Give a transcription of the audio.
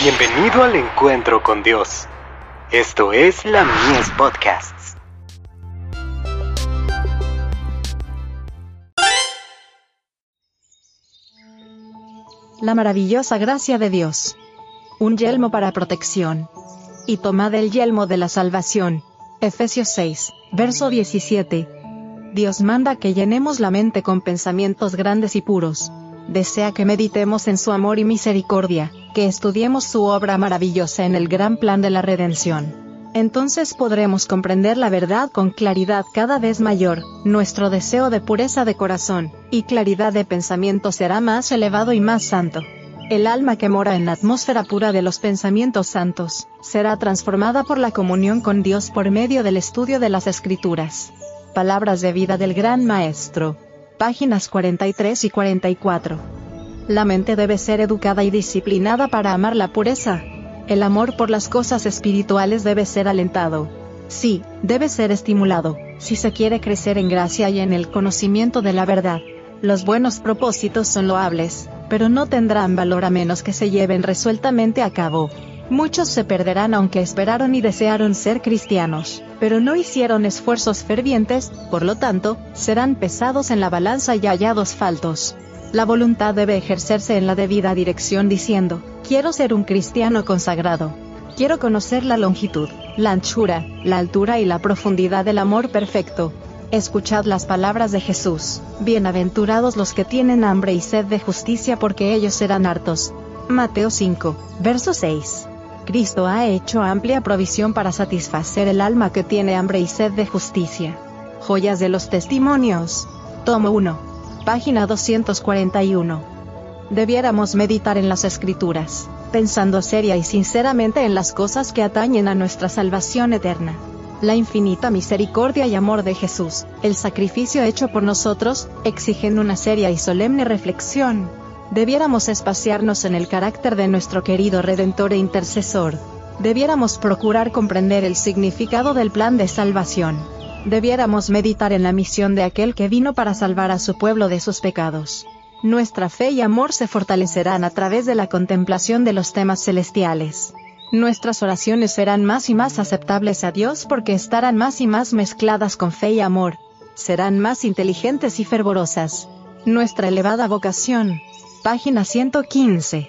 Bienvenido al encuentro con Dios. Esto es la Mies Podcasts. La maravillosa gracia de Dios. Un yelmo para protección. Y tomad el yelmo de la salvación. Efesios 6, verso 17. Dios manda que llenemos la mente con pensamientos grandes y puros. Desea que meditemos en su amor y misericordia, que estudiemos su obra maravillosa en el gran plan de la redención. Entonces podremos comprender la verdad con claridad cada vez mayor, nuestro deseo de pureza de corazón y claridad de pensamiento será más elevado y más santo. El alma que mora en la atmósfera pura de los pensamientos santos, será transformada por la comunión con Dios por medio del estudio de las Escrituras. Palabras de vida del Gran Maestro. Páginas 43 y 44. La mente debe ser educada y disciplinada para amar la pureza. El amor por las cosas espirituales debe ser alentado. Sí, debe ser estimulado, si se quiere crecer en gracia y en el conocimiento de la verdad. Los buenos propósitos son loables, pero no tendrán valor a menos que se lleven resueltamente a cabo. Muchos se perderán aunque esperaron y desearon ser cristianos, pero no hicieron esfuerzos fervientes, por lo tanto, serán pesados en la balanza y hallados faltos. La voluntad debe ejercerse en la debida dirección diciendo, quiero ser un cristiano consagrado. Quiero conocer la longitud, la anchura, la altura y la profundidad del amor perfecto, Escuchad las palabras de Jesús. Bienaventurados los que tienen hambre y sed de justicia porque ellos serán hartos. Mateo 5, verso 6. Cristo ha hecho amplia provisión para satisfacer el alma que tiene hambre y sed de justicia. Joyas de los Testimonios. Tomo 1. Página 241. Debiéramos meditar en las Escrituras, pensando seria y sinceramente en las cosas que atañen a nuestra salvación eterna la infinita misericordia y amor de Jesús, el sacrificio hecho por nosotros, exigen una seria y solemne reflexión. Debiéramos espaciarnos en el carácter de nuestro querido Redentor e Intercesor. Debiéramos procurar comprender el significado del plan de salvación. Debiéramos meditar en la misión de aquel que vino para salvar a su pueblo de sus pecados. Nuestra fe y amor se fortalecerán a través de la contemplación de los temas celestiales. Nuestras oraciones serán más y más aceptables a Dios porque estarán más y más mezcladas con fe y amor. Serán más inteligentes y fervorosas. Nuestra elevada vocación. Página 115.